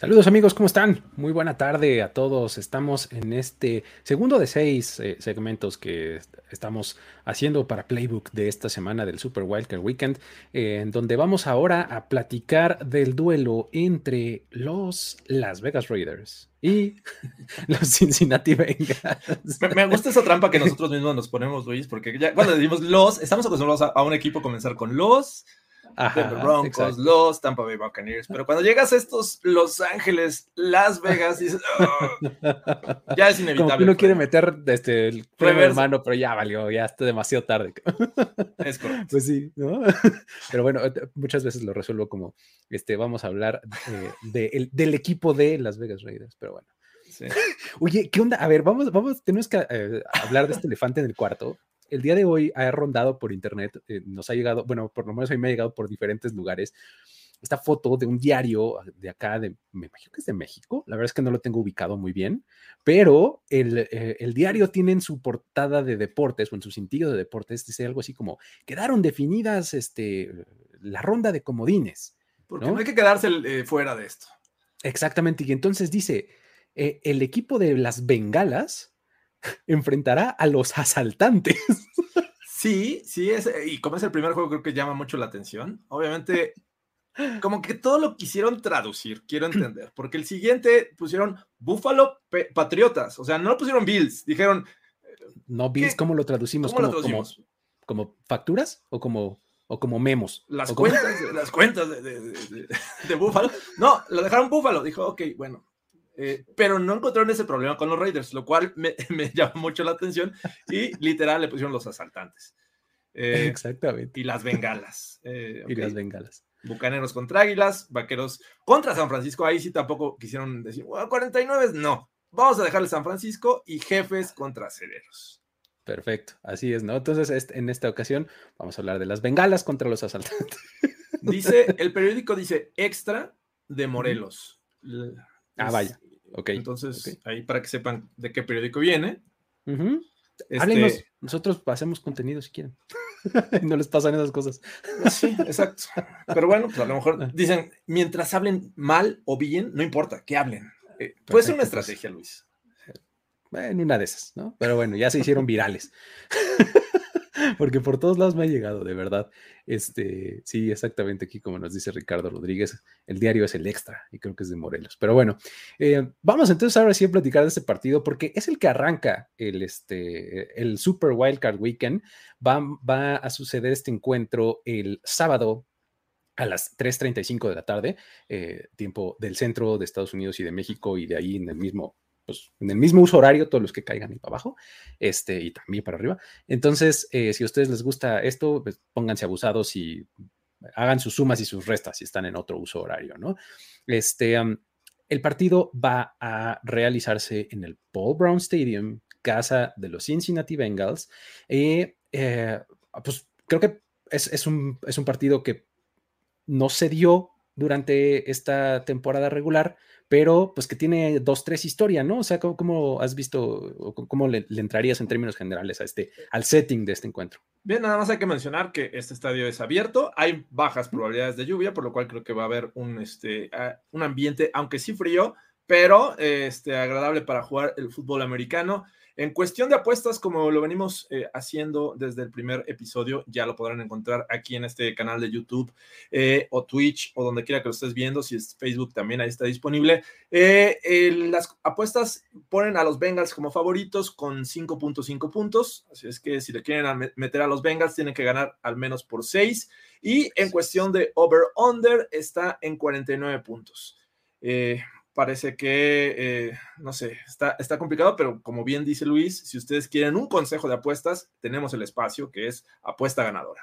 Saludos amigos, ¿cómo están? Muy buena tarde a todos. Estamos en este segundo de seis eh, segmentos que estamos haciendo para Playbook de esta semana del Super Wildcard Weekend, eh, en donde vamos ahora a platicar del duelo entre los Las Vegas Raiders y los Cincinnati Bengals. Me, me gusta esa trampa que nosotros mismos nos ponemos, Luis, porque ya cuando decimos los, estamos acostumbrados a, a un equipo comenzar con los, Ajá, Broncos, exacto. los Tampa Bay Buccaneers. Pero cuando llegas a estos Los Ángeles, Las Vegas, dices, "Ah". ya es inevitable. Como que uno quiere meter este, el freno de Reversa. mano, pero ya valió, ya está demasiado tarde. Es correcto. Pues sí, ¿no? Pero bueno, muchas veces lo resuelvo como, este, vamos a hablar eh, de el- del equipo de Las Vegas Raiders, pero bueno. Sí. Oye, ¿qué onda? A ver, vamos, vamos, tenemos que eh, hablar de este elefante en el cuarto. El día de hoy ha rondado por internet, eh, nos ha llegado, bueno, por lo menos a mí me ha llegado por diferentes lugares, esta foto de un diario de acá, de, me imagino que es de México, la verdad es que no lo tengo ubicado muy bien, pero el, eh, el diario tiene en su portada de deportes o en su sentido de deportes, dice algo así como, quedaron definidas este, la ronda de comodines. Porque ¿No? no, hay que quedarse eh, fuera de esto. Exactamente, y entonces dice, eh, el equipo de las bengalas enfrentará a los asaltantes. Sí, sí, es, y como es el primer juego, creo que llama mucho la atención. Obviamente, como que todo lo quisieron traducir, quiero entender, porque el siguiente pusieron Buffalo Patriotas, o sea, no lo pusieron Bills, dijeron, No, Bills, ¿Qué? ¿cómo lo traducimos? ¿cómo lo ¿Como, como- traducimos? como facturas o como, o como memos? Las ¿O como- cuentas, las cuentas de, de, de- de- de Buffalo. No, lo dejaron Buffalo, dijo, ok, bueno. Eh, pero no encontraron ese problema con los Raiders, lo cual me, me llama mucho la atención y literal le pusieron los asaltantes. Eh, Exactamente. y las bengalas. Eh, Y las bengalas. Bucaneros contra Águilas, Vaqueros contra San Francisco. Ahí sí tampoco quisieron decir, "Bueno, 49, no. Vamos a dejarle San Francisco y Jefes contra Cederos. Perfecto, así es, ¿no? Entonces, en esta ocasión vamos a hablar de las bengalas contra los asaltantes. Dice, el periódico dice extra de Morelos. Ah, vaya, ok. Entonces, ahí para que sepan de qué periódico viene. Ujú. Este, Háblenos, nosotros hacemos contenido si quieren. no les pasan esas cosas. Sí, exacto. Pero bueno, pues a lo mejor dicen, mientras hablen mal o bien, no importa, que hablen. Eh, puede ser una estrategia, Luis. En una de esas, ¿no? Pero bueno, ya se hicieron virales. Porque por todos lados me ha llegado, de verdad. Este, sí, exactamente aquí, como nos dice Ricardo Rodríguez, el diario es el extra y creo que es de Morelos. Pero bueno, eh, vamos entonces ahora sí a platicar de este partido porque es el que arranca el, este, el Super Wildcard Weekend. Va, va a suceder este encuentro el sábado a las 3.35 de la tarde, eh, tiempo del centro de Estados Unidos y de México y de ahí en el mismo, pues, en el mismo uso horario, todos los que caigan ahí para abajo, este, y también para arriba. Entonces, eh, si a ustedes les gusta esto, pues, pónganse abusados y hagan sus sumas y sus restas si están en otro uso horario, ¿no? Este, el partido va a realizarse en el Paul Brown Stadium, casa de los Cincinnati Bengals. y, eh, pues creo que es, es un, es un partido que no se dio durante esta temporada regular, pero pues que tiene dos, tres historias, ¿no? O sea, ¿cómo, cómo has visto, o cómo- le, le entrarías en términos generales a este, al setting de este encuentro? Bien, nada más hay que mencionar que este estadio es abierto, hay bajas probabilidades de lluvia, por lo cual creo que va a haber un, este, ah, un ambiente, aunque sí frío, pero este, agradable para jugar el fútbol americano. En cuestión de apuestas, como lo venimos eh, haciendo desde el primer episodio, ya lo podrán encontrar aquí en este canal de YouTube eh, o Twitch o donde quiera que lo estés viendo, si es Facebook también ahí está disponible. Eh, las apuestas ponen a los Bengals como favoritos con 5.5 puntos, así es que si le quieren meter a los Bengals tienen que ganar al menos por 6 y en cuestión de over-under está en 49 puntos. Parece que, eh, no sé, está, está complicado, pero como bien dice Luis, si ustedes quieren un consejo de apuestas, tenemos el espacio que es apuesta ganadora.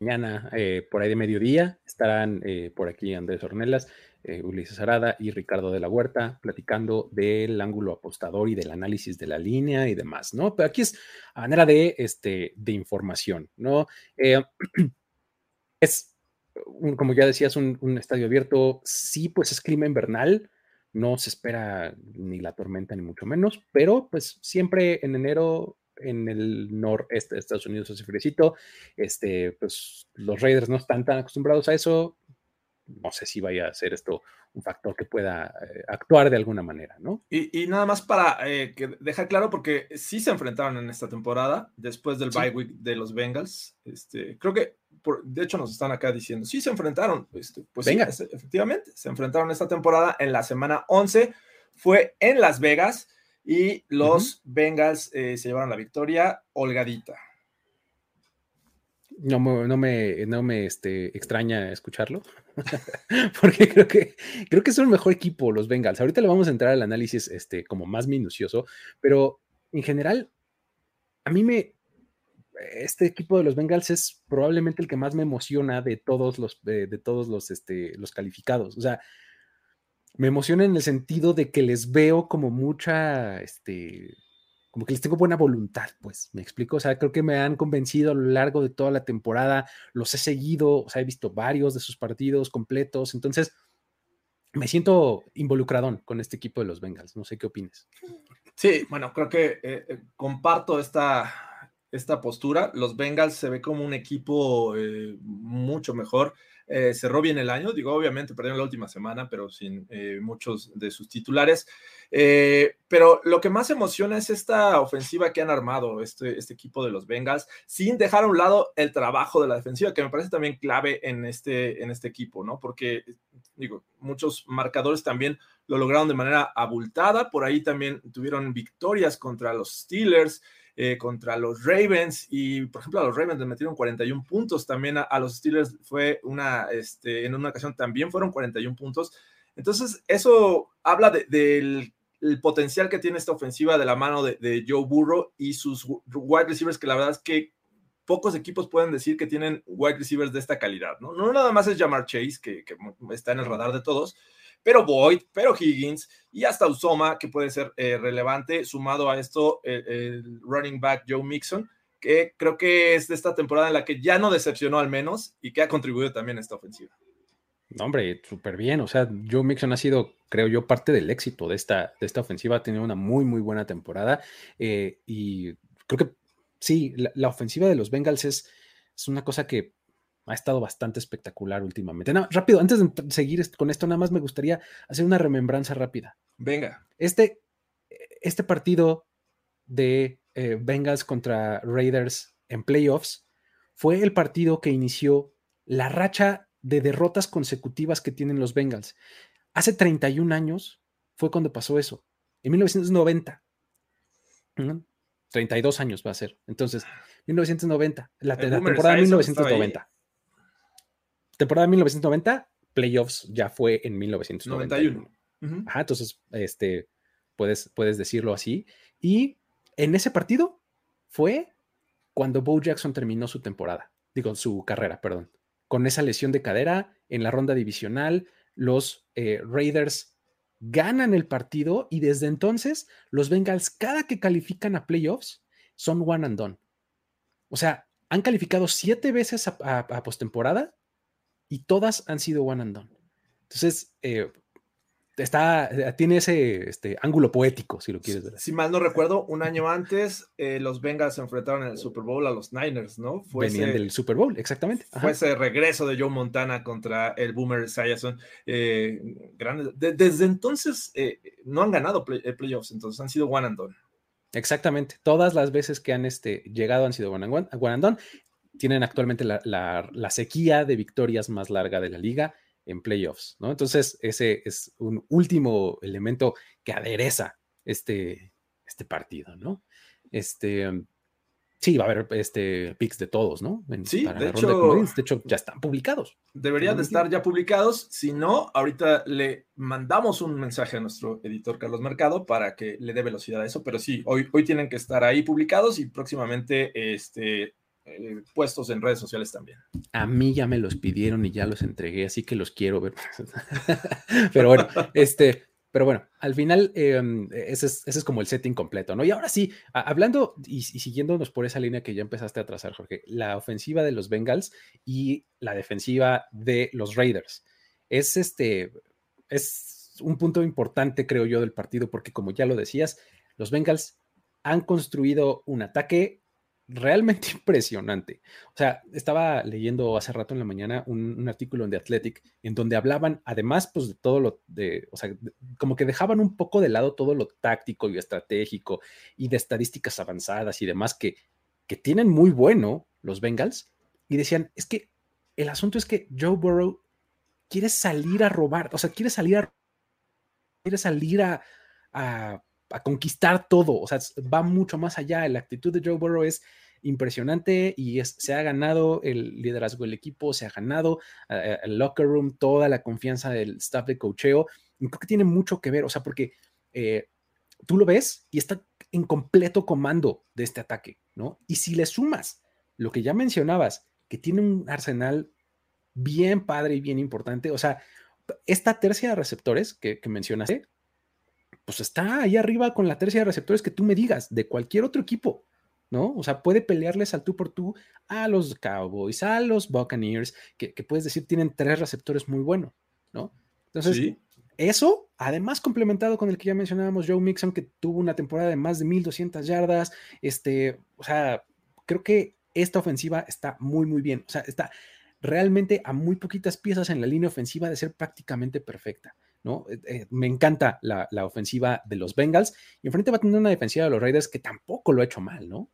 Mañana, eh, por ahí de mediodía, estarán eh, por aquí Andrés Ornelas, Ulises Arada y Ricardo de la Huerta platicando del ángulo apostador y del análisis de la línea y demás, ¿no? Pero aquí es a manera de, este, de información, ¿no? es como ya decías, un, un, estadio abierto, sí, pues es clima invernal, no se espera ni la tormenta ni mucho menos, pero pues siempre en enero en el noreste de Estados Unidos hace fresito, este, pues los Raiders no están tan acostumbrados a eso, no sé si vaya a ser esto un factor que pueda eh, actuar de alguna manera, ¿no? Y, nada más para eh, que dejar claro, porque sí se enfrentaron en esta temporada, después del bye week de los Bengals, este, creo que, por, de hecho nos están acá diciendo, sí se enfrentaron, este, pues sí, efectivamente, se enfrentaron esta temporada en la semana 11, fue en Las Vegas y los Bengals eh, se llevaron la victoria holgadita. No, no, me, no me este, extraña escucharlo, porque creo que, creo que es un mejor equipo los Bengals. Ahorita le vamos a entrar al análisis este, como más minucioso, pero en general, a mí me, este equipo de los Bengals es probablemente el que más me emociona de todos los, de, todos los, este, los calificados. O sea, me emociona en el sentido de que les veo como mucha, este, como que les tengo buena voluntad, pues, me explico, o sea, creo que me han convencido a lo largo de toda la temporada, los he seguido, o sea, he visto varios de sus partidos completos, entonces me siento involucradón con este equipo de los Bengals, no sé qué opines. Sí, bueno, creo que eh, eh, comparto esta, esta postura, los Bengals se ve como un equipo eh, mucho mejor, eh, cerró bien el año, digo, obviamente perdieron la última semana, pero sin eh, muchos de sus titulares. Eh, pero lo que más emociona es esta ofensiva que han armado este, este equipo de los Bengals, sin dejar a un lado el trabajo de la defensiva, que me parece también clave en este, en este equipo, ¿no? Porque, digo, muchos marcadores también lo lograron de manera abultada, por ahí también tuvieron victorias contra los Steelers. Eh, contra los Ravens y por ejemplo a los Ravens les metieron 41 puntos, también a, los Steelers fue una, este, en una ocasión también fueron 41 puntos. Entonces eso habla del potencial que tiene esta ofensiva de la mano de, Joe Burrow y sus wide receivers que la verdad es que pocos equipos pueden decir que tienen wide receivers de esta calidad, ¿no? No nada más es Jamar Chase, que, que está en el radar de todos, pero Boyd, pero Higgins y hasta Usoma, que puede ser eh, relevante, sumado a esto el running back Joe Mixon, que creo que es de esta temporada en la que ya no decepcionó al menos y que ha contribuido también a esta ofensiva. No, hombre, súper bien. O sea, Joe Mixon ha sido, creo yo, parte del éxito de esta, de esta ofensiva. Ha tenido una muy, muy buena temporada. Eh, y creo que sí, la, ofensiva de los Bengals es, es una cosa que ha estado bastante espectacular últimamente. rápido, antes de seguir con esto, nada más me gustaría hacer una remembranza rápida. Venga. Este, este partido de eh, Bengals contra Raiders en playoffs fue el partido que inició la racha de derrotas consecutivas que tienen los Bengals. Hace 31 años fue cuando pasó eso, en 1990. 32 años va a ser. Entonces, 1990, la, la temporada de 1990 temporada 1990, playoffs ya fue en 1991. Ajá, entonces, este, puedes, puedes decirlo así. Y en ese partido fue cuando Bo Jackson terminó su temporada, digo, su carrera, perdón. Con esa lesión de cadera en la ronda divisional, los eh, Raiders ganan el partido y desde entonces los Bengals, cada que califican a playoffs, son one and done. O sea, han calificado siete veces a, a postemporada y todas han sido one and done. Entonces, eh, está, eh, tiene ese este, ángulo poético, si lo quieres ver. Si mal no recuerdo, un año antes eh, los Bengals se enfrentaron en el Super Bowl a los Niners, ¿no? Fue Venían del Super Bowl, exactamente. Fue ese regreso de Joe Montana contra el Boomer Sayerson. desde entonces no han ganado playoffs, entonces han sido one and done. Exactamente. Todas las veces que han este, llegado han sido a Guanandón. Tienen actualmente la, sequía de victorias más larga de la liga en playoffs, ¿no? Entonces, ese es un último elemento que adereza este, este partido, ¿no? Este, Sí, va a haber este, picks de todos, ¿no? sí, de, hecho, de, hecho, ya están publicados. Deberían de estar ya publicados. Si no, ahorita le mandamos un mensaje a nuestro editor Carlos Mercado para que le dé velocidad a eso. Pero sí, hoy, hoy tienen que estar ahí publicados y próximamente este, puestos en redes sociales también. A mí ya me los pidieron y ya los entregué, así que los quiero ver. Pero bueno, este, pero bueno, al final em, ese, es, como el setting completo, ¿no? Y ahora sí, hablando y, siguiéndonos por esa línea que ya empezaste a trazar, Jorge, la ofensiva de los Bengals y la defensiva de los Raiders. Es este, es un punto importante, creo yo, del partido, porque como ya lo decías, los Bengals han construido un ataque realmente impresionante. O sea, estaba leyendo hace rato en la mañana un, artículo en The Athletic en donde hablaban, además, pues de todo lo de, o sea, como que dejaban un poco de lado todo lo táctico y estratégico y de estadísticas avanzadas y demás que, que tienen muy bueno los Bengals y decían, es que el asunto es que Joe Burrow quiere salir a robar, o sea, quiere salir a quiere salir a, a a conquistar todo. O sea, va mucho más allá. La actitud de Joe Burrow es impresionante y se ha ganado el liderazgo del equipo, se ha ganado el locker room, toda la confianza del staff de cocheo. Creo que tiene mucho que ver, o sea, porque eh, tú lo ves y está en completo comando de este ataque, ¿no? Y si le sumas lo que ya mencionabas, que tiene un arsenal bien padre y bien importante, o sea, esta tercia de receptores que, que mencionaste, pues está ahí arriba con la tercia de receptores que tú me digas, de cualquier otro equipo, ¿no? O sea, puede pelearles al tú por tú a los Cowboys, a los Buccaneers, que, puedes decir tienen tres receptores muy buenos, ¿no? Entonces, eso, además complementado con el que ya mencionábamos, Joe Mixon, que tuvo una temporada de más de 1200 yardas, este, o sea, creo que esta ofensiva está muy, muy bien, o sea, está realmente a muy poquitas piezas en la línea ofensiva de ser prácticamente perfecta. ¿No? Eh, eh, me encanta la, ofensiva de los Bengals y enfrente va a tener una defensiva de los Raiders que tampoco lo ha hecho mal, ¿no?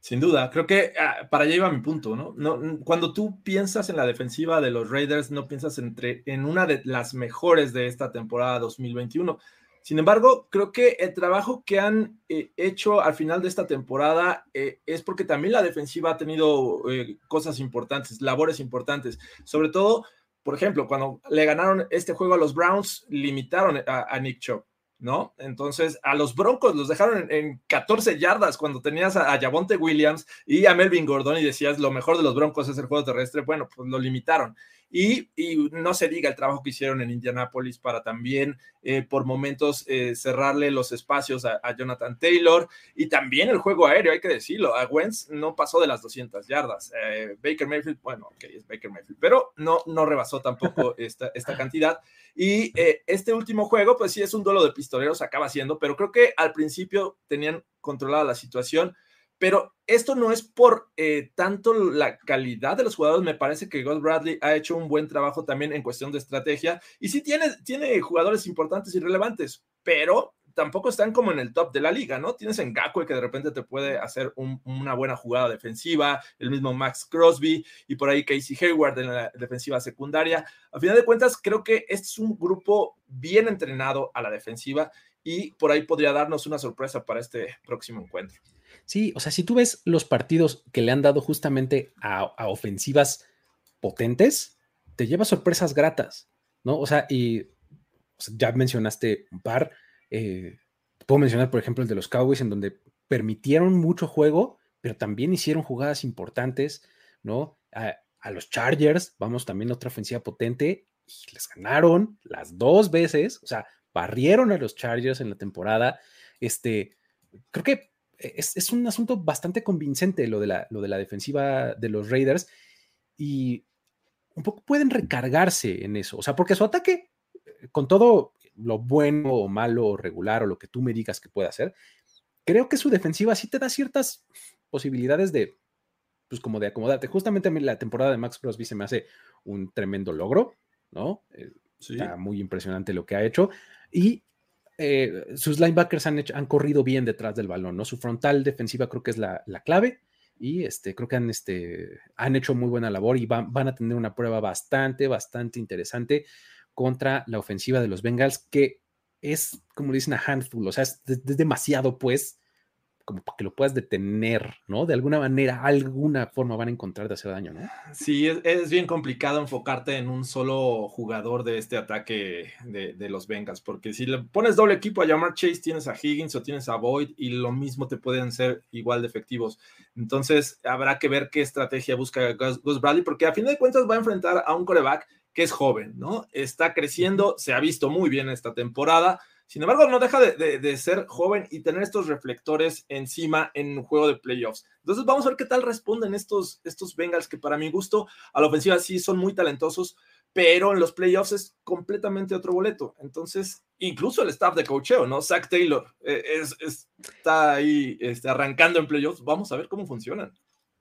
Sin duda, creo que ah, para allá iba mi punto, ¿no? ¿no? Cuando tú piensas en la defensiva de los Raiders, no piensas entre, en una de las mejores de esta temporada 2021. Sin embargo, creo que el trabajo que han eh, hecho al final de esta temporada es porque también la defensiva ha tenido cosas importantes, labores importantes, sobre todo por ejemplo, cuando le ganaron este juego a los Browns, limitaron a, Nick Chubb, ¿no? Entonces, a los Broncos los dejaron en, 14 yardas cuando tenías a, a Javonte Williams y a Melvin Gordon y decías, lo mejor de los Broncos es el juego terrestre. Bueno, pues lo limitaron. Y, no se diga el trabajo que hicieron en Indianápolis para también eh, por momentos eh, cerrarle los espacios a, Jonathan Taylor y también el juego aéreo, hay que decirlo, a Wentz no pasó de las 200 yardas. Eh, Baker Mayfield, bueno, ok, es Baker Mayfield, pero no, no rebasó tampoco esta, esta cantidad. Y este último juego, pues sí es un duelo de pistoleros, acaba siendo, pero creo que al principio tenían controlada la situación pero esto no es por eh, tanto la calidad de los jugadores, me parece que God Bradley ha hecho un buen trabajo también en cuestión de estrategia y sí tiene, jugadores importantes y relevantes, pero tampoco están como en el top de la liga, ¿no? Tienes en Gakwe que de repente te puede hacer una buena jugada defensiva, el mismo Max Crosby y por ahí Casey Hayward en la defensiva secundaria. A final de cuentas, creo que este es un grupo bien entrenado a la defensiva y por ahí podría darnos una sorpresa para este próximo encuentro. Sí, o sea, si tú ves los partidos que le han dado justamente a, ofensivas potentes, te lleva sorpresas gratas, ¿no? O sea, y ya mencionaste un par. Eh, puedo mencionar, por ejemplo, el de los Cowboys, en donde permitieron mucho juego, pero también hicieron jugadas importantes, ¿no? A, a los Chargers, vamos, también otra ofensiva potente, y les ganaron las dos veces, o sea, barrieron a los Chargers en la temporada. Este, creo que es, un asunto bastante convincente lo de, la, lo de la defensiva de los Raiders y un poco pueden recargarse en eso. O sea, porque su ataque, eh, con todo lo bueno o malo o regular o lo que tú me digas que puede hacer, creo que su defensiva sí te da ciertas posibilidades de, pues como de acomodarte. Justamente la temporada de Max Crosby se me hace un tremendo logro, ¿no? Está muy impresionante lo que ha hecho. Y eh, sus linebackers han, han corrido bien detrás del balón, ¿no? Su frontal defensiva creo que es la, clave y este, creo que han, este, han hecho muy buena labor y van, van a tener una prueba bastante, bastante interesante contra la ofensiva de los Bengals, que es, como dicen, a handful, o sea, es, demasiado, pues, como que lo puedas detener, ¿no? De alguna manera, alguna forma van a encontrar de hacer daño, ¿no? Sí, es, bien complicado enfocarte en un solo jugador de este ataque de, los Bengals, porque si le pones doble equipo a llamar Chase, tienes a Higgins o tienes a Boyd y lo mismo te pueden ser igual de efectivos. Entonces, habrá que ver qué estrategia busca Gus, Bradley, porque a fin de cuentas va a enfrentar a un coreback que es joven, ¿no? Está creciendo, se ha visto muy bien esta temporada. Sin embargo, no deja de, ser joven y tener estos reflectores encima en un juego de playoffs. Entonces, vamos a ver qué tal responden estos, estos Bengals, que para mi gusto, a la ofensiva sí son muy talentosos, pero en los playoffs es completamente otro boleto. Entonces, incluso el staff de coacheo, ¿no? Zach Taylor eh, está ahí este, arrancando en playoffs. Vamos a ver cómo funcionan.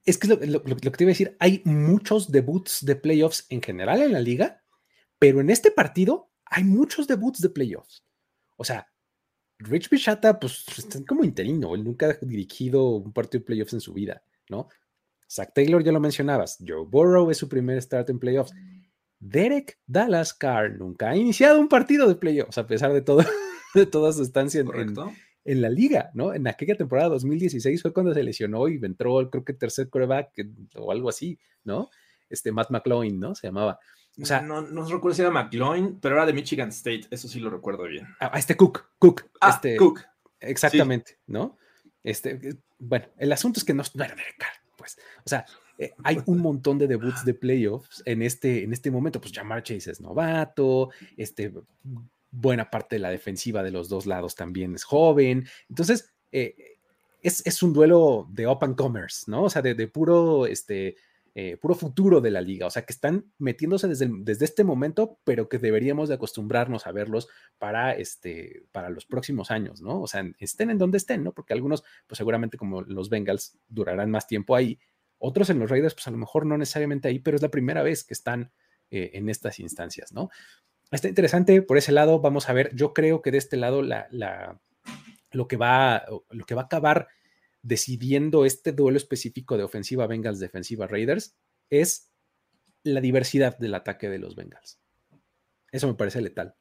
Es que lo, que te iba a decir, hay muchos debuts de playoffs en general en la liga, pero en este partido hay muchos debuts de playoffs. O sea, Rich Bishata, pues está como interino, él nunca ha dirigido un partido de playoffs en su vida, ¿no? Zach Taylor ya lo mencionabas, Joe Burrow es su primer start en playoffs. Derek Dallas Carr nunca ha iniciado un partido de playoffs, a pesar de todo, de toda su estancia en, en la liga, ¿no? En aquella temporada 2016 fue cuando se lesionó y entró, creo que tercer coreback o algo así, ¿no? Este Matt McLaurin, ¿no? Se llamaba. O sea, no, no recuerdo si era McLaurin, pero era de Michigan State, eso sí lo recuerdo bien. A, este Cook, Cook. Ah, este, Cook. Exactamente, ¿no? Este, eh, bueno, el asunto es que no, era de pues. O sea, eh, hay un montón de debuts de playoffs en este, en este momento. Pues Jamar Chase es novato, este buena parte de la defensiva de los dos lados también es joven. Entonces, eh, es, un duelo de open commerce, ¿no? O sea, de, puro, este, eh, puro futuro de la liga. O sea, que están metiéndose desde, desde, este momento, pero que deberíamos de acostumbrarnos a verlos para, este, para los próximos años, ¿no? O sea, estén en donde estén, ¿no? Porque algunos, pues seguramente como los Bengals, durarán más tiempo ahí. Otros en los Raiders, pues a lo mejor no necesariamente ahí, pero es la primera vez que están eh, en estas instancias, ¿no? Está interesante por ese lado. Vamos a ver. Yo creo que de este lado la, lo, que va, lo que va a acabar decidiendo este duelo específico de ofensiva Bengals, defensiva Raiders, es la diversidad del ataque de los Bengals. Eso me parece letal.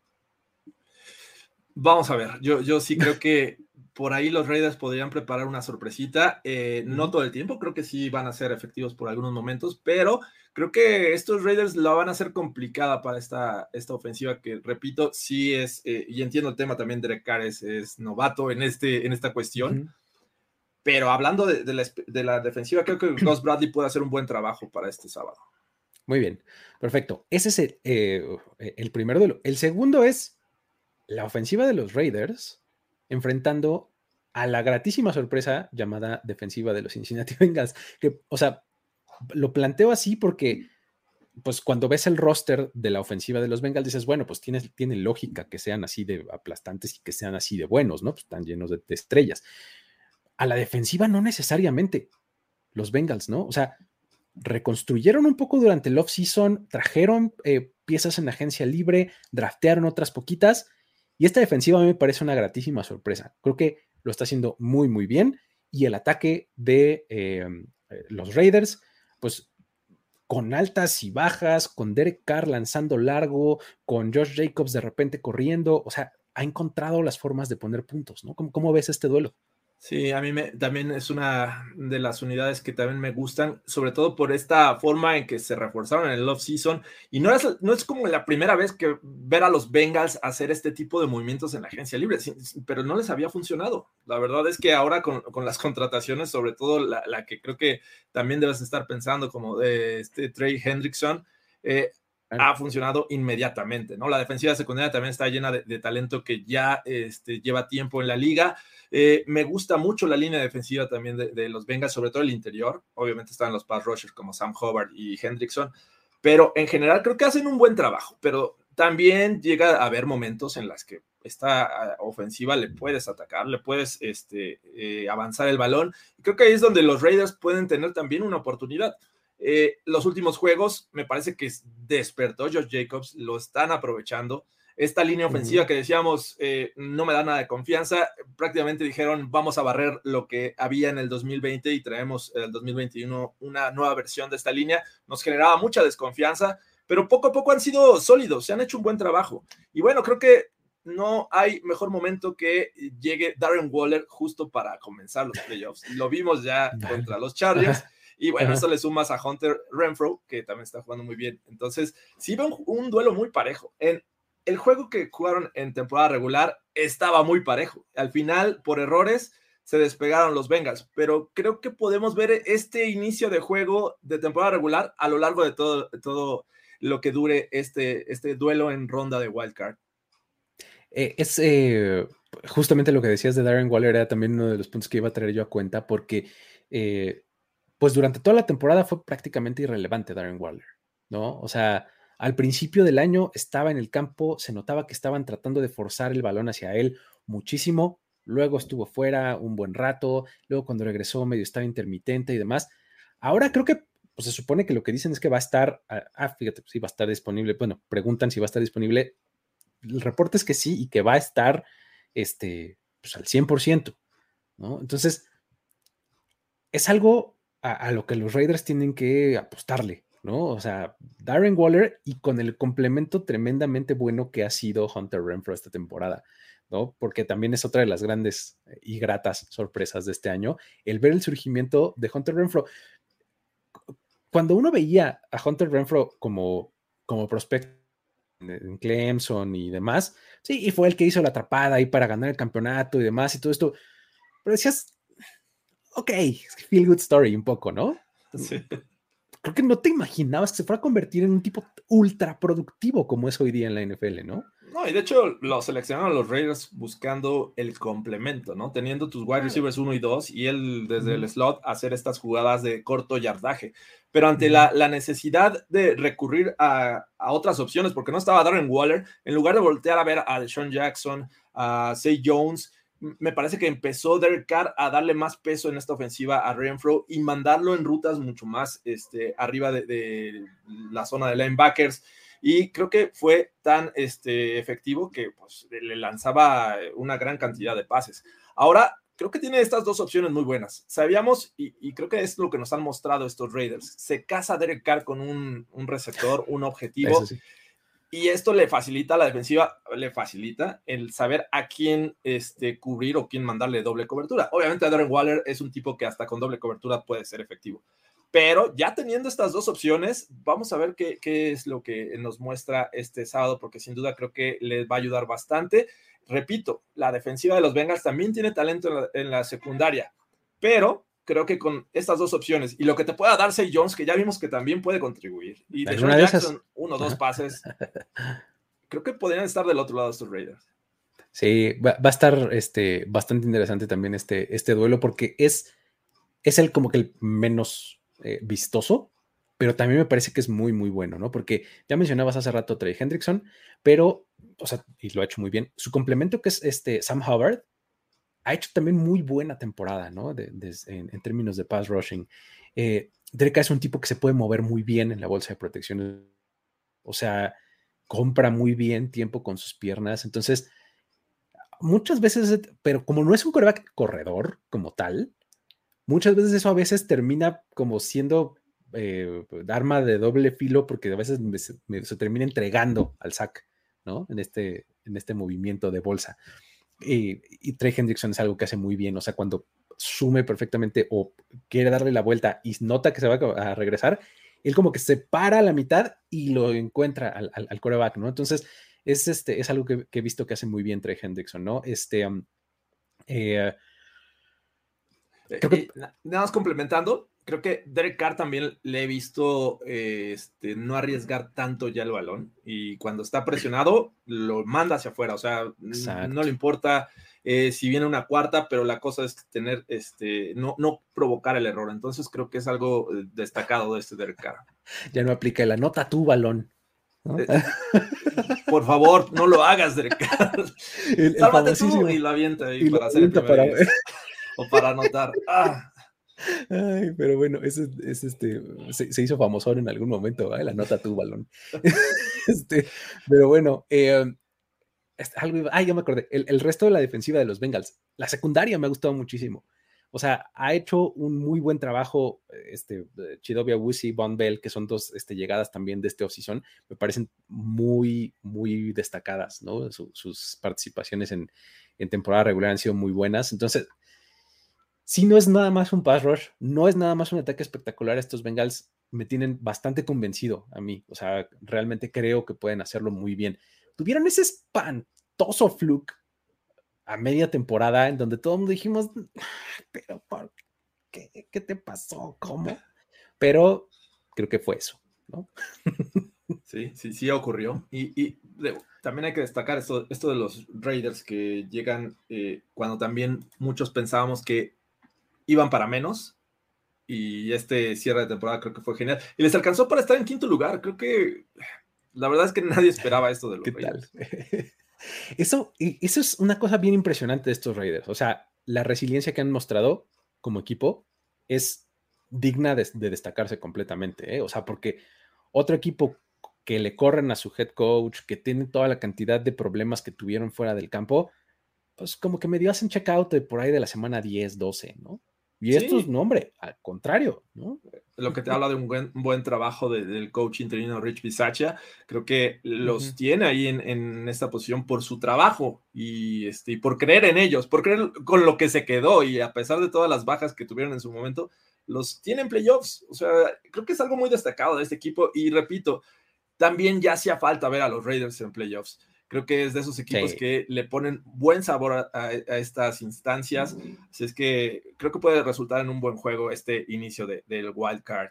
Vamos a ver, yo, yo sí creo que por ahí los Raiders podrían preparar una sorpresita. Eh, no todo el tiempo, creo que sí van a ser efectivos por algunos momentos, pero creo que estos Raiders la van a hacer complicada para esta, esta ofensiva que, repito, sí es, eh, y entiendo el tema también, Derek Carr es, novato en, este, en esta cuestión. Pero hablando de, la, defensiva, creo que Gus Bradley puede hacer un buen trabajo para este sábado. Muy bien, perfecto. Ese es el, eh, el primer duelo. El segundo es la ofensiva de los Raiders enfrentando a la gratísima sorpresa llamada defensiva de los Cincinnati Bengals. Que, o sea, lo planteo así porque, pues cuando ves el roster de la ofensiva de los Bengals, dices, bueno, pues tiene, tiene lógica que sean así de aplastantes y que sean así de buenos, ¿no? Pues están llenos de, estrellas. A la defensiva no necesariamente los Bengals, ¿no? O sea, reconstruyeron un poco durante el off-season, trajeron eh, piezas en agencia libre, draftearon otras poquitas y esta defensiva a mí me parece una gratísima sorpresa. Creo que lo está haciendo muy, muy bien. Y el ataque de em, eh, los Raiders, pues con altas y bajas, con Derek Carr lanzando largo, con Josh Jacobs de repente corriendo, o sea, ha encontrado las formas de poner puntos, ¿no? cómo ves este duelo? Sí, a mí me, también es una de las unidades que también me gustan, sobre todo por esta forma en que se reforzaron en el off season. Y no es, no es como la primera vez que ver a los Bengals hacer este tipo de movimientos en la agencia libre, pero no les había funcionado. La verdad es que ahora con, las contrataciones, sobre todo la, que creo que también debes estar pensando, como de este Trey Hendrickson, eh, ha funcionado inmediatamente, ¿no? La defensiva secundaria también está llena de, talento que ya este, lleva tiempo en la liga. Eh, me gusta mucho la línea defensiva también de, los Bengals, sobre todo el interior. Obviamente están los pass rushers como Sam Hubbard y Hendrickson, pero en general creo que hacen un buen trabajo, pero también llega a haber momentos en las que esta ah, ofensiva le puedes atacar, le puedes este, eh, avanzar el balón. Creo que ahí es donde los Raiders pueden tener también una oportunidad. Eh, los últimos juegos, me parece que despertó Josh Jacobs, lo están aprovechando. esta línea ofensiva que decíamos eh, no me da nada de confianza, prácticamente dijeron vamos a barrer lo que había en el 2020 y traemos el 2021 una nueva versión de esta línea, nos generaba mucha desconfianza, pero poco a poco han sido sólidos, se han hecho un buen trabajo. Y bueno, creo que no hay mejor momento que llegue Darren Waller justo para comenzar los playoffs. Lo vimos ya contra los Chargers. Y bueno, eso le sumas a Hunter Renfro, que también está jugando muy bien. Entonces, sí veo un, duelo muy parejo. En el juego que jugaron en temporada regular estaba muy parejo. Al final, por errores, se despegaron los Bengals, pero creo que podemos ver este inicio de juego de temporada regular a lo largo de todo, todo lo que dure este, este duelo en ronda de wildcard. Eh, es eh, justamente lo que decías de Darren Waller, era también uno de los puntos que iba a traer yo a cuenta, porque eh, pues durante toda la temporada fue prácticamente irrelevante Darren Waller, ¿no? O sea, al principio del año estaba en el campo, se notaba que estaban tratando de forzar el balón hacia él muchísimo, luego estuvo fuera un buen rato, luego cuando regresó medio estaba intermitente y demás. Ahora creo que pues se supone que lo que dicen es que va a estar, ah, ah fíjate, sí va a estar disponible, bueno, preguntan si va a estar disponible. El reporte es que sí y que va a estar este, pues al 100%, ¿no? Entonces, es algo a, lo que los Raiders tienen que apostarle, ¿no? O sea, Darren Waller y con el complemento tremendamente bueno que ha sido Hunter Renfro esta temporada, ¿no? Porque también es otra de las grandes y gratas sorpresas de este año, el ver el surgimiento de Hunter Renfro. Cuando uno veía a Hunter Renfro como, como prospecto en Clemson y demás, sí, y fue el que hizo la atrapada ahí para ganar el campeonato y demás y todo esto, pero decías, ok, feel good story un poco, ¿no? Sí. Creo que no te imaginabas que se fuera a convertir en un tipo ultra productivo como es hoy día en la NFL, ¿no? No, y de hecho lo seleccionaron los Raiders buscando el complemento, ¿no? Teniendo tus wide receivers 1 y 2 y él desde el slot hacer estas jugadas de corto yardaje. Pero ante la, necesidad de recurrir a, a, otras opciones, porque no estaba Darren Waller, en lugar de voltear a ver a Deshaun Jackson, a Say Jones, me parece que empezó Derek Carr a darle más peso en esta ofensiva a Renfro y mandarlo en rutas mucho más este, arriba de, la zona de linebackers. Y creo que fue tan este, efectivo que pues, le lanzaba una gran cantidad de pases. Ahora, creo que tiene estas dos opciones muy buenas. Sabíamos, y, creo que es lo que nos han mostrado estos Raiders, se casa Derek Carr con un, receptor, un objetivo. Y esto le facilita a la defensiva, le facilita el saber a quién este, cubrir o quién mandarle doble cobertura. Obviamente, Darren Waller es un tipo que hasta con doble cobertura puede ser efectivo. Pero ya teniendo estas dos opciones, vamos a ver qué, qué es lo que nos muestra este sábado, porque sin duda creo que les va a ayudar bastante. Repito, la defensiva de los Bengals también tiene talento en la, en la secundaria, pero creo que con estas dos opciones y lo que te pueda dar Say Jones, que ya vimos que también puede contribuir, y de Jackson, uno o dos pases, creo que podrían estar del otro lado estos Raiders. Sí, va, a estar este, bastante interesante también este, este duelo porque es, es el como que el menos eh, vistoso, pero también me parece que es muy, muy bueno, ¿no? Porque ya mencionabas hace rato a Trey Hendrickson, pero, o sea, y lo ha hecho muy bien. Su complemento que es este Sam Hubbard, ha hecho también muy buena temporada, ¿no? en, términos de pass rushing. Eh, es un tipo que se puede mover muy bien en la bolsa de protección. O sea, compra muy bien tiempo con sus piernas. Entonces, muchas veces, pero como no es un coreback corredor como tal, muchas veces eso a veces termina como siendo eh, arma de doble filo porque a veces se termina entregando al sac, ¿no? En este, en este movimiento de bolsa. Y, Trey Hendrickson es algo que hace muy bien, o sea, cuando sume perfectamente o quiere darle la vuelta y nota que se va a regresar, él como que se para a la mitad y lo encuentra al, al, coreback, ¿no? Entonces, es, este, es algo que, he visto que hace muy bien Trey Hendrickson, ¿no? Este, um, eh, eh, eh, nada más complementando, creo que Derek Carr también le he visto este, no arriesgar tanto ya el balón y cuando está presionado lo manda hacia afuera, o sea, no le importa eh, si viene una cuarta, pero la cosa es tener, este, no, no provocar el error. Entonces creo que es algo eh, destacado de este Derek Carr. Ya no aplica la nota tu balón. Eh, por favor, no lo hagas, Derek Carr. Sálvate tú y lo avienta ahí para hacer el o para anotar. Ah. Ay, pero bueno, ese, este, se, hizo famoso en algún momento, la nota tu balón. este, pero bueno, eh, algo, ay, ya me acordé, el, resto de la defensiva de los Bengals, la secundaria me ha gustado muchísimo. O sea, ha hecho un muy buen trabajo este, Chidobia Wusi, Von Bell, que son dos este, llegadas también de este offseason, me parecen muy, muy destacadas, ¿no? sus participaciones en, en temporada regular han sido muy buenas. Entonces, si no es nada más un pass rush, no es nada más un ataque espectacular, estos Bengals me tienen bastante convencido a mí. O sea, realmente creo que pueden hacerlo muy bien. Tuvieron ese espantoso fluke a media temporada en donde todo el mundo dijimos, pero ¿por qué? ¿Qué te pasó? ¿Cómo? Pero creo que fue eso, ¿no? Sí, sí, sí ocurrió. Y, también hay que destacar esto, esto de los Raiders que llegan eh, cuando también muchos pensábamos que iban para menos. Y este cierre de temporada creo que fue genial. Y les alcanzó para estar en quinto lugar. Creo que la verdad es que nadie esperaba esto de los Raiders. Eso, eso es una cosa bien impresionante de estos Raiders. O sea, la resiliencia que han mostrado como equipo es digna de, destacarse completamente. ¿eh? O sea, porque otro equipo que le corren a su head coach, que tiene toda la cantidad de problemas que tuvieron fuera del campo, pues como que me dio hacen checkout de por ahí de la semana 10, 12, ¿no? Y esto es, no, hombre, al contrario, ¿no? Lo que te habla de un buen, buen trabajo del coach interino Rich Bisaccia, creo que los tiene ahí en, esta posición por su trabajo y, este, y por creer en ellos, por creer con lo que se quedó y a pesar de todas las bajas que tuvieron en su momento, los tienen playoffs. O sea, creo que es algo muy destacado de este equipo y repito, también ya hacía falta ver a los Raiders en playoffs. Creo que es de esos equipos que le ponen buen sabor a, estas instancias. Así es que creo que puede resultar en un buen juego este inicio del wild card.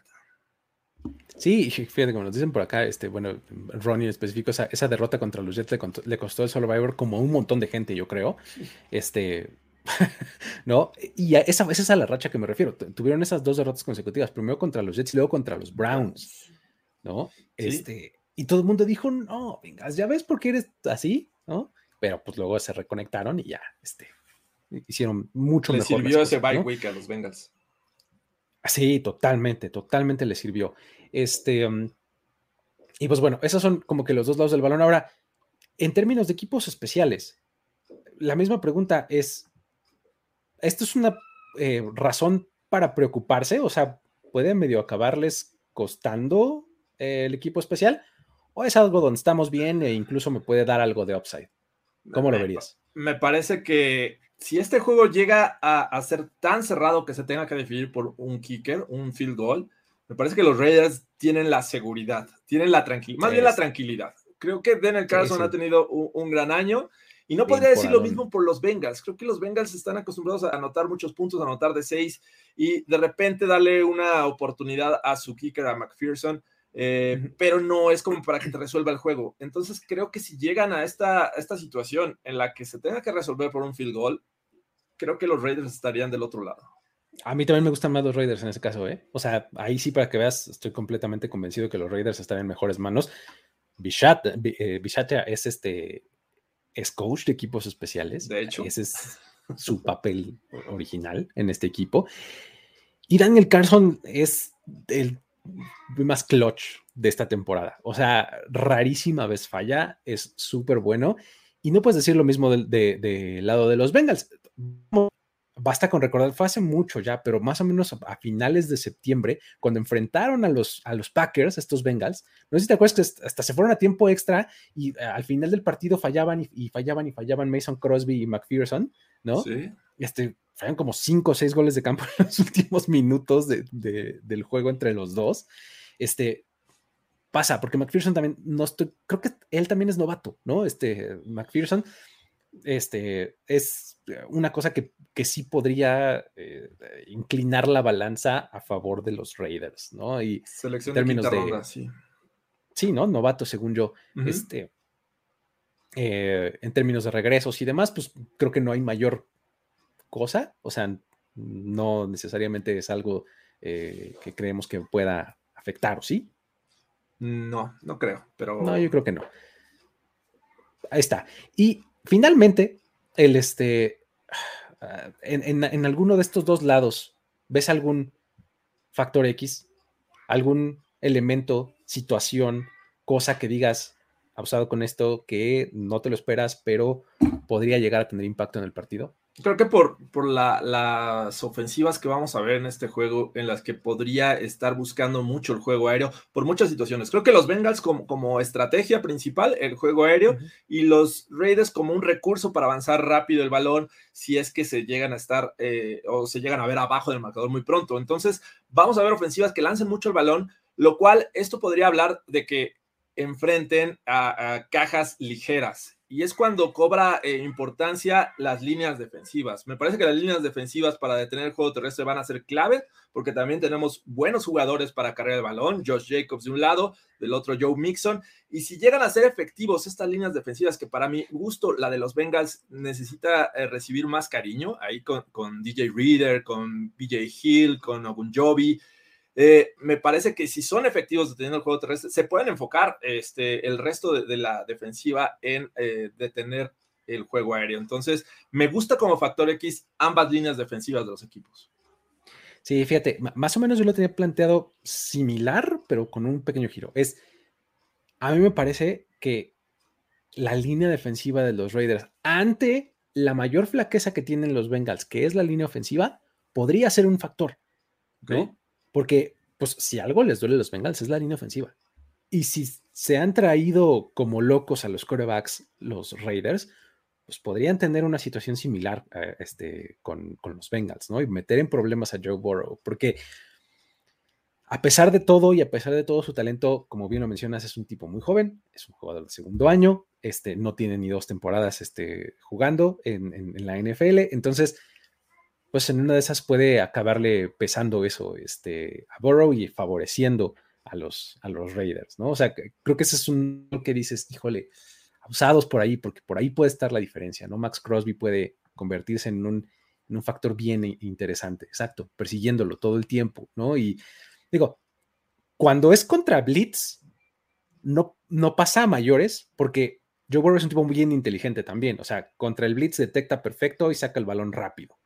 Sí, fíjate, como nos dicen por acá, este, bueno, Ronnie en específico, esa, derrota contra los Jets le, costó el Survivor como a un montón de gente, yo creo. Este, ¿no? Y esa, esa es a la racha que me refiero. Tuvieron esas dos derrotas consecutivas, primero contra los Jets y luego contra los Browns, ¿no? Este, y todo el mundo dijo, no, vengas, ya ves por qué eres así, ¿no? Pero pues luego se reconectaron y ya, este, hicieron mucho le mejor. sirvió ese bye week a los Bengals. Sí, totalmente, totalmente le sirvió. Este, um, y pues bueno, esos son como que los dos lados del balón. Ahora, en términos de equipos especiales, la misma pregunta es, ¿esto es una eh, razón para preocuparse? O sea, ¿puede medio acabarles costando eh, el equipo especial? O es algo donde estamos bien e incluso me puede dar algo de upside? ¿Cómo lo verías? Me parece que si este juego llega a, ser tan cerrado que se tenga que definir por un kicker, un field goal, me parece que los Raiders tienen la seguridad, tienen la tranquilidad, más bien la tranquilidad. Creo que Daniel Carson ha tenido un, gran año y no podría decir lo mismo por los Bengals. Creo que los Bengals están acostumbrados a anotar muchos puntos, a anotar de seis y de repente darle una oportunidad a su kicker, a McPherson eh, pero no es como para que te resuelva el juego. Entonces creo que si llegan a esta, esta situación en la que se tenga que resolver por un field goal, creo que los Raiders estarían del otro lado. A mí también me gustan más los Raiders en ese caso, ¿eh? O sea, ahí sí para que veas, estoy completamente convencido que los Raiders están en mejores manos. Bishat, eh, es este, es coach de equipos especiales. De hecho. Ese es su papel original en este equipo. Y Daniel Carson es el más clutch de esta temporada. O sea, rarísima vez falla, es súper bueno. Y no puedes decir lo mismo del de, lado de los Bengals. Basta con recordar, fue hace mucho ya, pero más o menos a, finales de septiembre, cuando enfrentaron a los, a los Packers, estos Bengals, no sé si te acuerdas que hasta se fueron a tiempo extra y eh, al final del partido fallaban y, fallaban y fallaban Mason Crosby y McPherson, ¿no? Sí. Este, fallan como cinco o seis goles de campo en los últimos minutos del juego entre los dos. Este pasa, porque McPherson también, no estoy, creo que él también es novato, ¿no? Este McPherson, este es una cosa que, sí podría eh, inclinar la balanza a favor de los Raiders, ¿no? Y Selección términos de, sí. Sí, ¿no? Novato, según yo. Este. Eh, en términos de regresos y demás, pues creo que no hay mayor cosa, o sea, no necesariamente es algo eh, que creemos que pueda afectar, ¿o sí? No, no creo, pero... No, yo creo que no. Ahí está. Y finalmente, el este, en, en alguno de estos dos lados, ¿ves algún factor X? ¿Algún elemento, situación, cosa que digas, abusado con esto que no te lo esperas, pero podría llegar a tener impacto en el partido? Creo que por, por las ofensivas que vamos a ver en este juego, en las que podría estar buscando mucho el juego aéreo, por muchas situaciones. Creo que los Bengals como, como estrategia principal, el juego aéreo, y los Raiders como un recurso para avanzar rápido el balón, si es que se llegan a estar eh, o se llegan a ver abajo del marcador muy pronto. Entonces, vamos a ver ofensivas que lancen mucho el balón, lo cual esto podría hablar de que enfrenten a cajas ligeras. Y es cuando cobra eh, importancia las líneas defensivas. Me parece que las líneas defensivas para detener el juego terrestre van a ser clave, porque también tenemos buenos jugadores para cargar el balón, Josh Jacobs de un lado, del otro Joe Mixon, y si llegan a ser efectivos estas líneas defensivas, que para mi gusto la de los Bengals necesita eh, recibir más cariño, ahí con, DJ Reader, con BJ Hill, con Ogunjobi, eh, me parece que si son efectivos deteniendo el juego terrestre, se pueden enfocar este, el resto de, la defensiva en eh, detener el juego aéreo. Entonces, me gusta como factor X ambas líneas defensivas de los equipos. Sí, fíjate, más o menos yo lo tenía planteado similar, pero con un pequeño giro. Es, a mí me parece que la línea defensiva de los Raiders ante la mayor flaqueza que tienen los Bengals, que es la línea ofensiva, podría ser un factor. ¿no? Porque, pues, si algo les duele a los Bengals es la línea ofensiva. Y si se han traído como locos a los corebacks los Raiders, pues podrían tener una situación similar eh, este, con, los Bengals, ¿no? Y meter en problemas a Joe Burrow. Porque a pesar de todo y a pesar de todo su talento, como bien lo mencionas, es un tipo muy joven, es un jugador de segundo año, este, no tiene ni dos temporadas este, jugando en, en la NFL. Entonces, pues en una de esas puede acabarle pesando eso este, a Burrow y favoreciendo a los, a los Raiders, ¿no? O sea, creo que ese es un que dices, híjole, abusados por ahí, porque por ahí puede estar la diferencia, ¿no? Max Crosby puede convertirse en un, en un factor bien interesante, exacto, persiguiéndolo todo el tiempo, ¿no? Y digo, cuando es contra Blitz, no, no pasa a mayores, porque Joe Burrow es un tipo muy bien inteligente también, o sea, contra el Blitz detecta perfecto y saca el balón rápido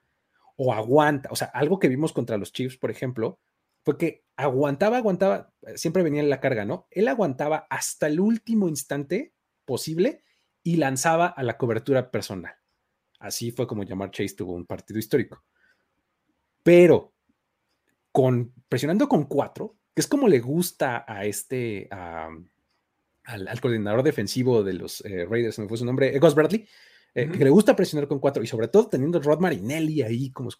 o aguanta. O sea, algo que vimos contra los Chiefs, por ejemplo, fue que aguantaba, aguantaba, eh, siempre venía en la carga, ¿no? Él aguantaba hasta el último instante posible y lanzaba a la cobertura personal. Así fue como Jamar Chase tuvo un partido histórico. Pero con presionando con cuatro, que es como le gusta a este, al, coordinador defensivo de los eh, Raiders, no fue su nombre, Gus Bradley, eh, que le gusta presionar con cuatro y sobre todo teniendo a Rod Marinelli ahí como,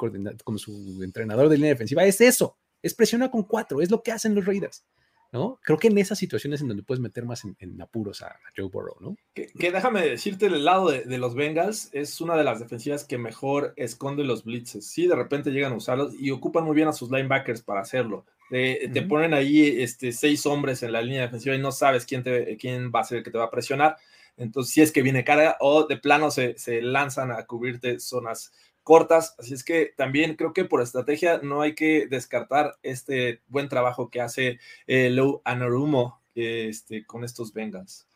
como su entrenador de línea defensiva, es eso, es presionar con cuatro, es lo que hacen los Raiders. ¿no? Creo que en esas situaciones en donde puedes meter más en, apuros a, Joe Burrow, ¿no? Que, déjame decirte, el lado de, los Bengals es una de las defensivas que mejor esconde los blitzes. Sí, de repente llegan a usarlos y ocupan muy bien a sus linebackers para hacerlo. Te, ponen ahí este, seis hombres en la línea defensiva y no sabes quién, te, quién va a ser el que te va a presionar. Entonces, si es que viene carga o de plano se, lanzan a cubrirte zonas cortas. Así es que también creo que por estrategia no hay que descartar este buen trabajo que hace eh, Lou Anarumo este, con estos Bengals.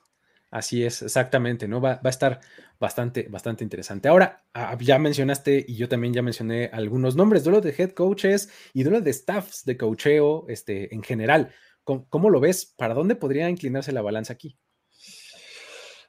Así es, exactamente, ¿no? Va, a estar bastante, bastante interesante. Ahora, ah, ya mencionaste y yo también ya mencioné algunos nombres, duelo de head coaches y duelo de staffs de coacheo este, en general. ¿Cómo lo ves? ¿Para dónde podría inclinarse la balanza aquí?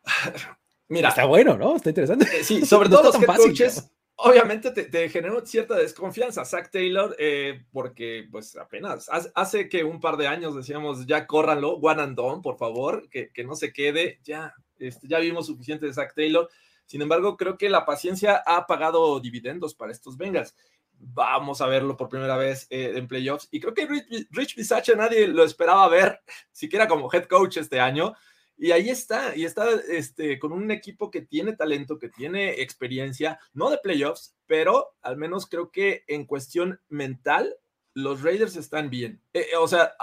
Mira. Está bueno, ¿no? Está interesante. Eh, sí, sobre todo los head coaches, obviamente te, generó cierta desconfianza. Zach Taylor, eh, porque pues apenas hace, que un par de años decíamos, ya córranlo, one and done, por favor, que, no se quede. Ya, este, ya vimos suficiente de Zach Taylor. Sin embargo, creo que la paciencia ha pagado dividendos para estos Bengals. Vamos a verlo por primera vez eh, en playoffs. Y creo que Rich, Rich nadie lo esperaba ver, siquiera como head coach este año. Y ahí está, y está este, con un equipo que tiene talento, que tiene experiencia, no de playoffs, pero al menos creo que en cuestión mental, los Raiders están bien. Eh, eh, o sea,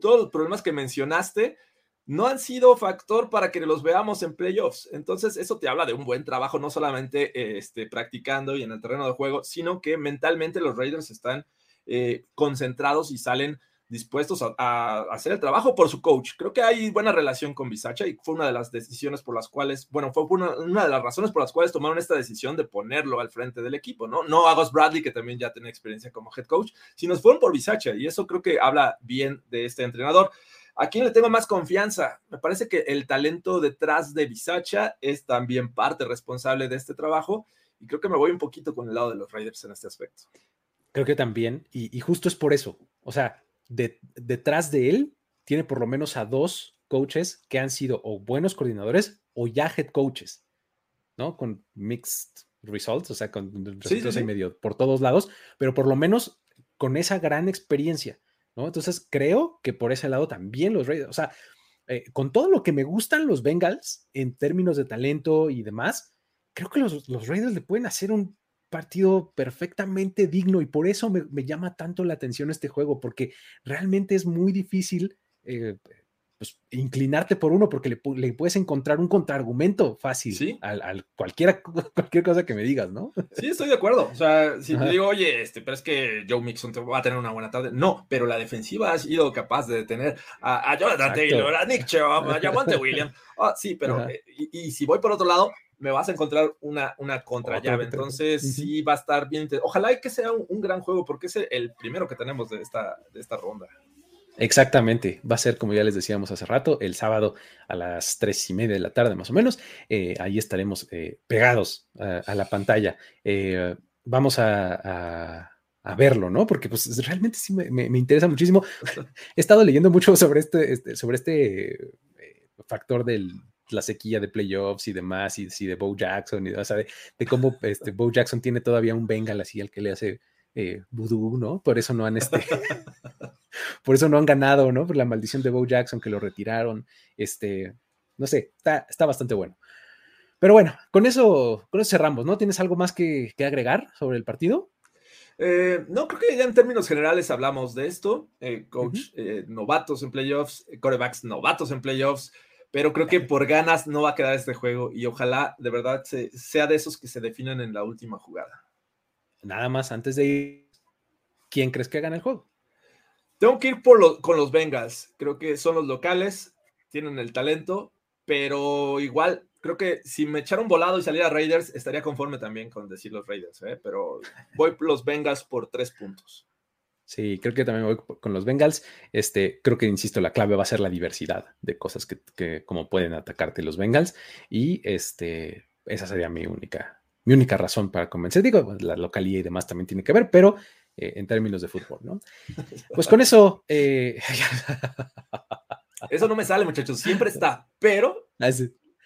todos los problemas que mencionaste no han sido factor para que los veamos en playoffs. Entonces, eso te habla de un buen trabajo, no solamente este, practicando y en el terreno de juego, sino que mentalmente los Raiders están eh, concentrados y salen dispuestos a, hacer el trabajo por su coach. Creo que hay buena relación con Bisacha y fue una de las decisiones por las cuales, bueno, fue una, de las razones por las cuales tomaron esta decisión de ponerlo al frente del equipo, ¿no? No a Gus Bradley, que también ya tenía experiencia como head coach, sino fueron por Bisacha y eso creo que habla bien de este entrenador. ¿A quién le tengo más confianza? Me parece que el talento detrás de Bisacha es también parte responsable de este trabajo y creo que me voy un poquito con el lado de los Raiders en este aspecto. Creo que también, y, justo es por eso. O sea, detrás de él tiene por lo menos a dos coaches que han sido o buenos coordinadores o ya head coaches, ¿no? Con mixed results, o sea, con resultados sí, medio por todos lados, pero por lo menos con esa gran experiencia, ¿no? Entonces creo que por ese lado también los Raiders, o sea, eh, con todo lo que me gustan los Bengals en términos de talento y demás, creo que los, los Raiders le pueden hacer un partido perfectamente digno y por eso me, me, llama tanto la atención este juego, porque realmente es muy difícil eh, pues, inclinarte por uno porque le, puedes encontrar un contraargumento fácil al, cualquier cosa que me digas, ¿no? Sí, estoy de acuerdo. O sea, si te digo, oye, este, pero es que Joe Mixon va a tener una buena tarde. No, pero la defensiva ha sido capaz de detener a, Jonathan Taylor, a Nick Chubb, a Javante Williams. Ah, sí, pero eh, y, si voy por otro lado, me vas a encontrar una, una contrallave. Entonces, sí va a estar bien. Ojalá que sea un, gran juego, porque es el, primero que tenemos de esta, de esta ronda. Exactamente, va a ser como ya les decíamos hace rato, el sábado a las tres y media de la tarde más o menos. Eh, ahí estaremos eh, pegados a, la pantalla. Eh, vamos a, verlo, ¿no? Porque pues realmente sí me, interesa muchísimo. He estado leyendo mucho sobre este, este sobre este factor de la sequía de playoffs y demás, y, de Bo Jackson, y, o de, cómo este, Bo Jackson tiene todavía un Bengal así al que le hace eh, vudú, ¿no? Por eso no han este, por eso no han ganado, ¿no? Por la maldición de Bo Jackson que lo retiraron. Este, no sé, está, está bastante bueno. Pero bueno, con eso, con eso cerramos, ¿no? ¿Tienes algo más que, agregar sobre el partido? Eh, no, creo que ya en términos generales hablamos de esto. Eh, coach eh, novatos en playoffs, corebacks novatos en playoffs, pero creo que por ganas no va a quedar este juego y ojalá de verdad sea de esos que se definen en la última jugada nada más antes de ir, ¿quién crees que gana el juego? Tengo que ir por con los Bengals. Creo que son los locales, tienen el talento, pero igual creo que si me echara un volado y saliera Raiders, estaría conforme también con decir los Raiders, ¿eh? pero voy los Bengals por tres puntos. Sí, creo que también voy con los Bengals. Este, creo que, insisto, la clave va a ser la diversidad de cosas que, que como pueden atacarte los Bengals. Y este, esa sería mi única, mi única razón para convencer. Digo, la localidad y demás también tiene que ver, pero eh, en términos de fútbol, ¿no? Pues con eso. Eh, eso no me sale, muchachos, siempre está, pero.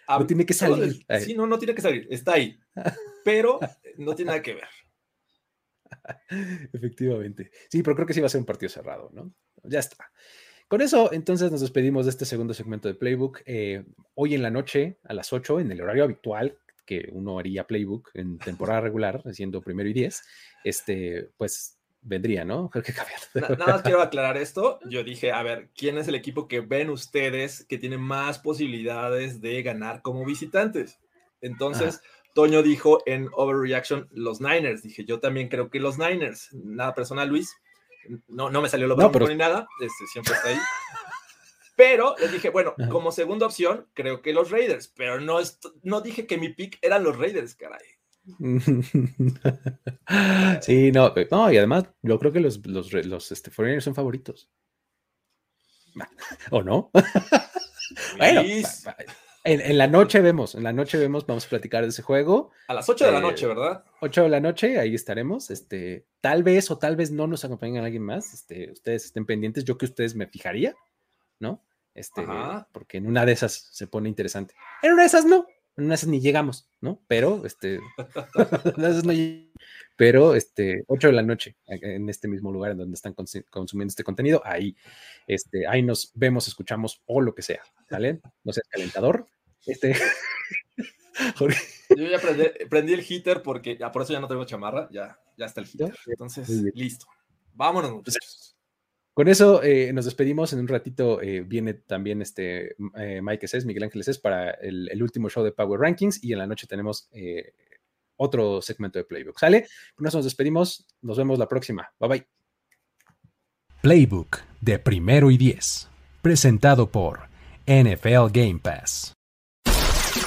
Ah, no tiene que salir. Sí, no, no tiene que salir, está ahí, pero no tiene nada que ver. Efectivamente. Sí, pero creo que sí va a ser un partido cerrado, ¿no? Ya está. Con eso, entonces nos despedimos de este segundo segmento de Playbook. Eh, hoy en la noche, a las 8, en el horario habitual, que uno haría playbook en temporada regular, haciendo primero y diez, este, pues vendría, ¿no? Creo que Nada más quiero aclarar esto. Yo dije, a ver, ¿quién es el equipo que ven ustedes que tiene más posibilidades de ganar como visitantes? Entonces, Toño dijo en Overreaction los Niners. Dije, yo también creo que los Niners. Nada personal, Luis. No, no me salió lo no, pero... ni nada. Este, siempre está ahí. Pero les dije, bueno, como segunda opción, creo que los Raiders, pero no, no dije que mi pick eran los Raiders, caray. sí, no, no, y además yo creo que los, los, los este, Foreigners son favoritos. ¿O no? bueno, en, la noche vemos, en la noche vemos, vamos a platicar de ese juego. A las 8 de la noche, ¿verdad? 8 de la noche, ahí estaremos. Este, tal vez o tal vez no nos acompañen alguien más. Este, ustedes estén pendientes, yo que ustedes me fijaría, ¿no? Este, porque en una de esas se pone interesante. En una de esas no, en una de esas ni llegamos, ¿no? Pero, este, pero, este, 8 de la noche, en este mismo lugar en donde están consumiendo este contenido, ahí, este, ahí nos vemos, escuchamos o lo que sea, ¿vale? No seas calentador. Este. Yo ya prendí, el heater porque ya por eso ya no tengo chamarra, ya, ya está el heater. Entonces, listo. Vámonos, muchachos. Con eso eh, nos despedimos. En un ratito eh, viene también este eh, Mike es Miguel Ángeles es para el, último show de Power Rankings y en la noche tenemos otro segmento de Playbook. ¿Sale? Con eso nos despedimos. Nos vemos la próxima. Bye bye. Playbook de primero y diez. Presentado por NFL Game Pass.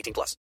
18 plus.